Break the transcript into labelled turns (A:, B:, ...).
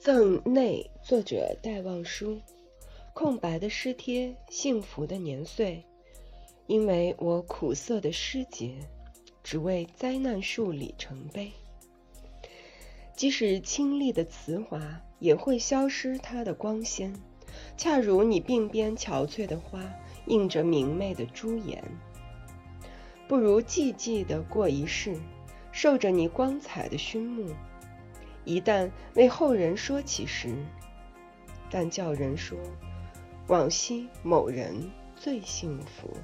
A: 赠内，作者戴望舒。空白的诗帖，幸福的年岁。因为我苦涩的诗节，只为灾难树里程碑。即使清丽的词华，也会消失它的光鲜。恰如你鬓边憔悴的花，映着明媚的朱颜。不如寂寂的过一世，受着你光彩的熏沐。一旦为后人说起时，但叫人说，往昔某人最幸福。